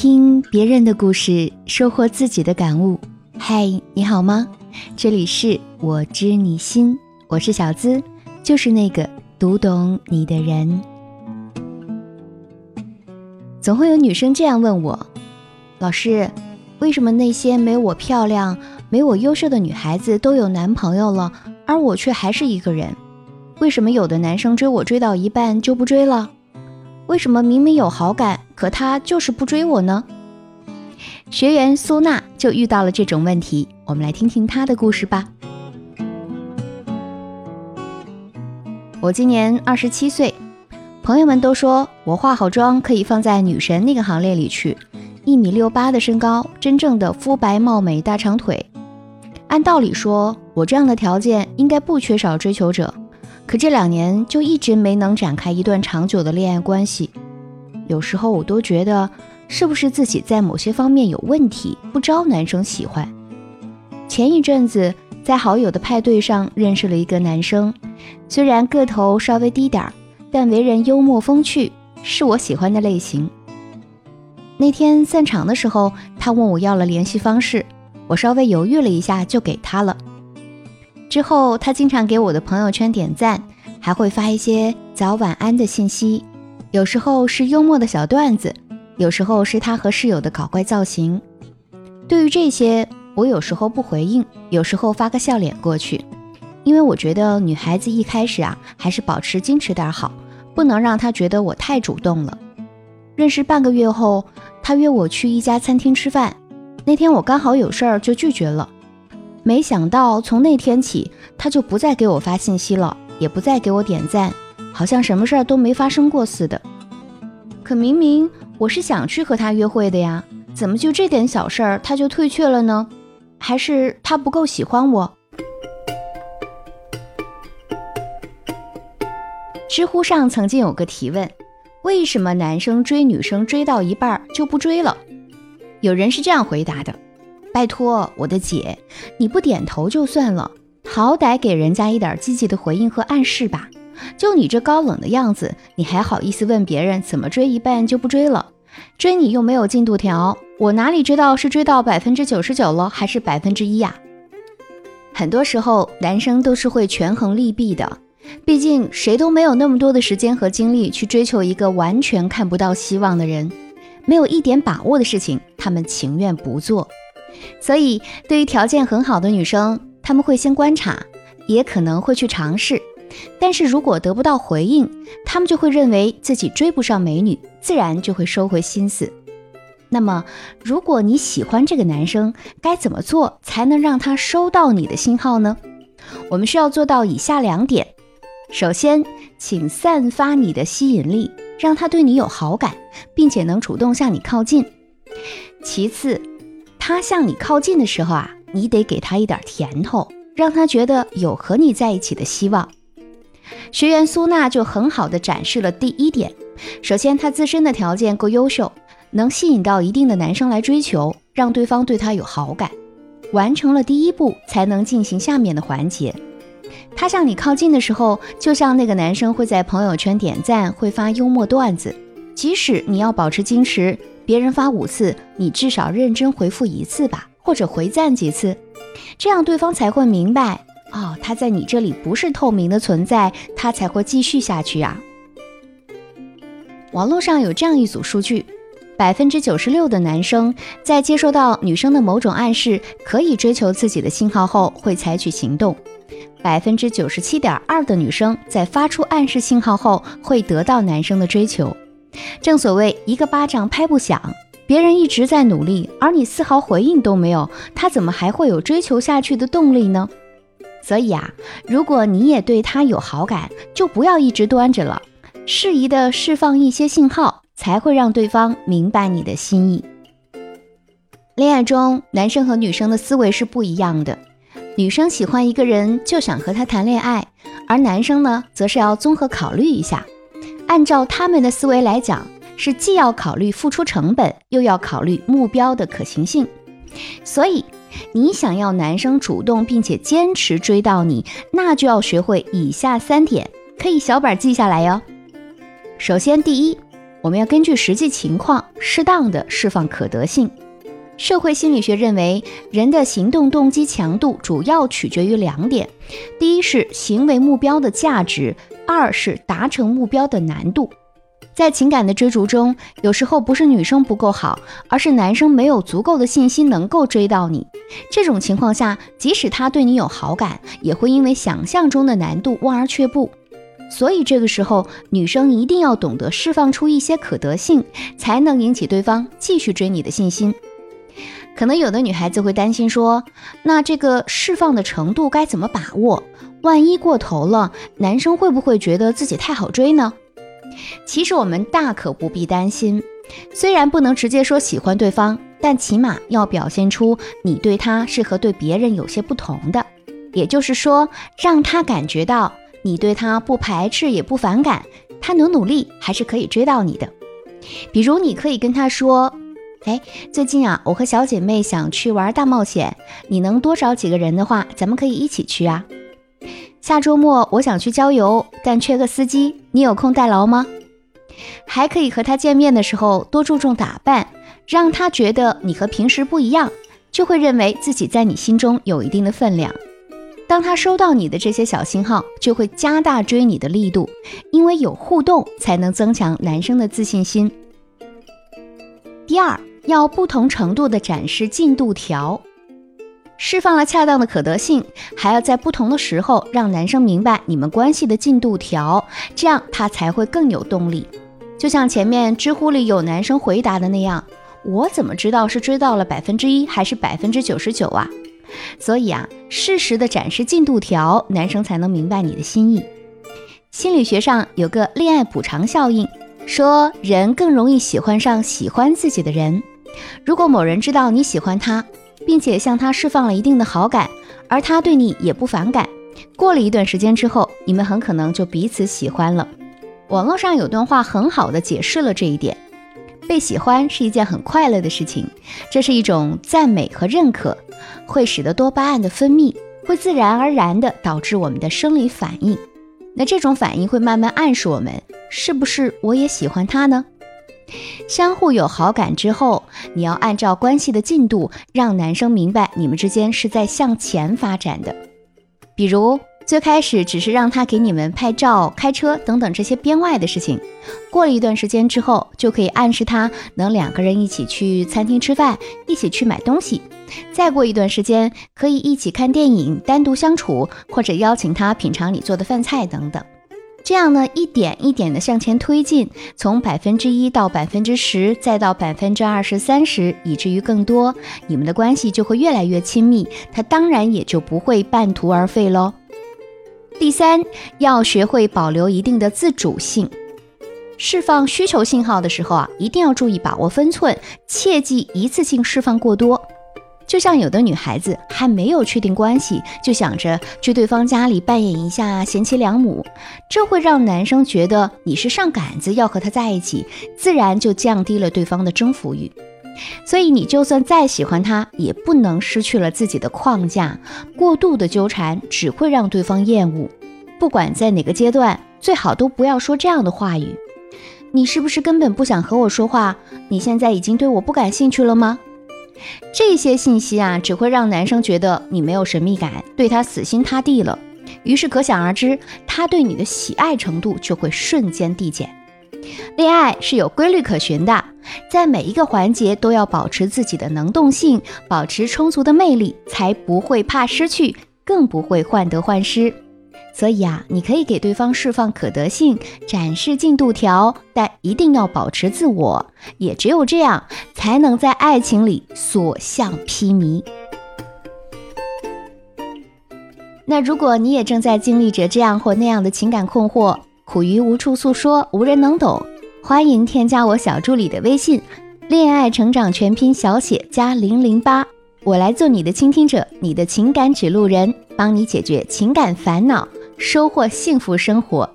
听别人的故事，收获自己的感悟。嗨，你好吗？这里是我知你心，我是小资，就是那个读懂你的人。总会有女生这样问我：老师，为什么那些没我漂亮、没我优秀的女孩子都有男朋友了，而我却还是一个人？为什么有的男生追我追到一半就不追了？为什么明明有好感，可他就是不追我呢？学员苏娜就遇到了这种问题，我们来听听她的故事吧。我今年二十七岁，朋友们都说我化好妆可以放在女神那个行列里去，一米六八的身高，真正的肤白貌美大长腿。按道理说，我这样的条件应该不缺少追求者。可这两年就一直没能展开一段长久的恋爱关系，有时候我都觉得是不是自己在某些方面有问题，不招男生喜欢。前一阵子在好友的派对上认识了一个男生，虽然个头稍微低点儿，但为人幽默风趣，是我喜欢的类型。那天散场的时候，他问我要了联系方式，我稍微犹豫了一下就给他了。之后，他经常给我的朋友圈点赞，还会发一些早晚安的信息。有时候是幽默的小段子，有时候是他和室友的搞怪造型。对于这些，我有时候不回应，有时候发个笑脸过去，因为我觉得女孩子一开始啊，还是保持矜持点好，不能让他觉得我太主动了。认识半个月后，他约我去一家餐厅吃饭，那天我刚好有事儿，就拒绝了。没想到从那天起，他就不再给我发信息了，也不再给我点赞，好像什么事儿都没发生过似的。可明明我是想去和他约会的呀，怎么就这点小事儿他就退却了呢？还是他不够喜欢我？知乎上曾经有个提问：为什么男生追女生追到一半就不追了？有人是这样回答的。拜托，我的姐，你不点头就算了，好歹给人家一点积极的回应和暗示吧。就你这高冷的样子，你还好意思问别人怎么追一半就不追了？追你又没有进度条，我哪里知道是追到百分之九十九了还是百分之一呀？很多时候，男生都是会权衡利弊的，毕竟谁都没有那么多的时间和精力去追求一个完全看不到希望的人，没有一点把握的事情，他们情愿不做。所以，对于条件很好的女生，他们会先观察，也可能会去尝试。但是如果得不到回应，他们就会认为自己追不上美女，自然就会收回心思。那么，如果你喜欢这个男生，该怎么做才能让他收到你的信号呢？我们需要做到以下两点：首先，请散发你的吸引力，让他对你有好感，并且能主动向你靠近；其次，他向你靠近的时候啊，你得给他一点甜头，让他觉得有和你在一起的希望。学员苏娜就很好的展示了第一点。首先，她自身的条件够优秀，能吸引到一定的男生来追求，让对方对她有好感。完成了第一步，才能进行下面的环节。他向你靠近的时候，就像那个男生会在朋友圈点赞，会发幽默段子。即使你要保持矜持。别人发五次，你至少认真回复一次吧，或者回赞几次，这样对方才会明白哦，他在你这里不是透明的存在，他才会继续下去啊。网络上有这样一组数据：百分之九十六的男生在接收到女生的某种暗示，可以追求自己的信号后，会采取行动；百分之九十七点二的女生在发出暗示信号后，会得到男生的追求。正所谓一个巴掌拍不响，别人一直在努力，而你丝毫回应都没有，他怎么还会有追求下去的动力呢？所以啊，如果你也对他有好感，就不要一直端着了，适宜的释放一些信号，才会让对方明白你的心意。恋爱中，男生和女生的思维是不一样的，女生喜欢一个人就想和他谈恋爱，而男生呢，则是要综合考虑一下。按照他们的思维来讲，是既要考虑付出成本，又要考虑目标的可行性。所以，你想要男生主动并且坚持追到你，那就要学会以下三点，可以小本记下来哟。首先，第一，我们要根据实际情况，适当的释放可得性。社会心理学认为，人的行动动机强度主要取决于两点：第一是行为目标的价值，二是达成目标的难度。在情感的追逐中，有时候不是女生不够好，而是男生没有足够的信心能够追到你。这种情况下，即使他对你有好感，也会因为想象中的难度望而却步。所以这个时候，女生一定要懂得释放出一些可得性，才能引起对方继续追你的信心。可能有的女孩子会担心说，那这个释放的程度该怎么把握？万一过头了，男生会不会觉得自己太好追呢？其实我们大可不必担心，虽然不能直接说喜欢对方，但起码要表现出你对他是和对别人有些不同的，也就是说，让他感觉到你对他不排斥也不反感，他努努力还是可以追到你的。比如，你可以跟他说：“哎，最近啊，我和小姐妹想去玩大冒险，你能多找几个人的话，咱们可以一起去啊。”下周末我想去郊游，但缺个司机，你有空代劳吗？还可以和他见面的时候多注重打扮，让他觉得你和平时不一样，就会认为自己在你心中有一定的分量。当他收到你的这些小信号，就会加大追你的力度，因为有互动才能增强男生的自信心。第二，要不同程度的展示进度条。释放了恰当的可得性，还要在不同的时候让男生明白你们关系的进度条，这样他才会更有动力。就像前面知乎里有男生回答的那样，我怎么知道是追到了百分之一还是百分之九十九啊？所以啊，适时的展示进度条，男生才能明白你的心意。心理学上有个恋爱补偿效应，说人更容易喜欢上喜欢自己的人。如果某人知道你喜欢他。并且向他释放了一定的好感，而他对你也不反感。过了一段时间之后，你们很可能就彼此喜欢了。网络上有段话很好的解释了这一点：被喜欢是一件很快乐的事情，这是一种赞美和认可，会使得多巴胺的分泌，会自然而然的导致我们的生理反应。那这种反应会慢慢暗示我们，是不是我也喜欢他呢？相互有好感之后，你要按照关系的进度，让男生明白你们之间是在向前发展的。比如最开始只是让他给你们拍照、开车等等这些边外的事情，过了一段时间之后，就可以暗示他能两个人一起去餐厅吃饭，一起去买东西。再过一段时间，可以一起看电影、单独相处，或者邀请他品尝你做的饭菜等等。这样呢，一点一点的向前推进，从百分之一到百分之十，再到百分之二十三十，以至于更多，你们的关系就会越来越亲密，它当然也就不会半途而废喽。第三，要学会保留一定的自主性，释放需求信号的时候啊，一定要注意把握分寸，切忌一次性释放过多。就像有的女孩子还没有确定关系，就想着去对方家里扮演一下贤妻良母，这会让男生觉得你是上杆子要和他在一起，自然就降低了对方的征服欲。所以你就算再喜欢他，也不能失去了自己的框架，过度的纠缠只会让对方厌恶。不管在哪个阶段，最好都不要说这样的话语：“你是不是根本不想和我说话？你现在已经对我不感兴趣了吗？”这些信息啊，只会让男生觉得你没有神秘感，对他死心塌地了。于是可想而知，他对你的喜爱程度就会瞬间递减。恋爱是有规律可循的，在每一个环节都要保持自己的能动性，保持充足的魅力，才不会怕失去，更不会患得患失。所以啊，你可以给对方释放可得性，展示进度条，但一定要保持自我。也只有这样，才能在爱情里所向披靡。那如果你也正在经历着这样或那样的情感困惑，苦于无处诉说，无人能懂，欢迎添加我小助理的微信“恋爱成长全拼小写加零零八”，我来做你的倾听者，你的情感指路人，帮你解决情感烦恼。收获幸福生活，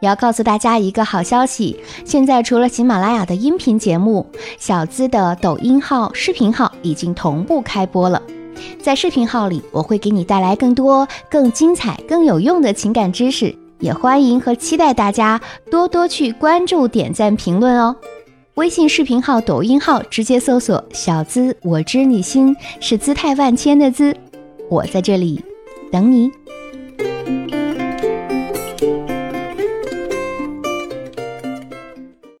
也要告诉大家一个好消息。现在除了喜马拉雅的音频节目，小资的抖音号、视频号已经同步开播了。在视频号里，我会给你带来更多、更精彩、更有用的情感知识，也欢迎和期待大家多多去关注、点赞、评论哦。微信视频号、抖音号直接搜索“小资我知你心”，是姿态万千的“资”，我在这里等你。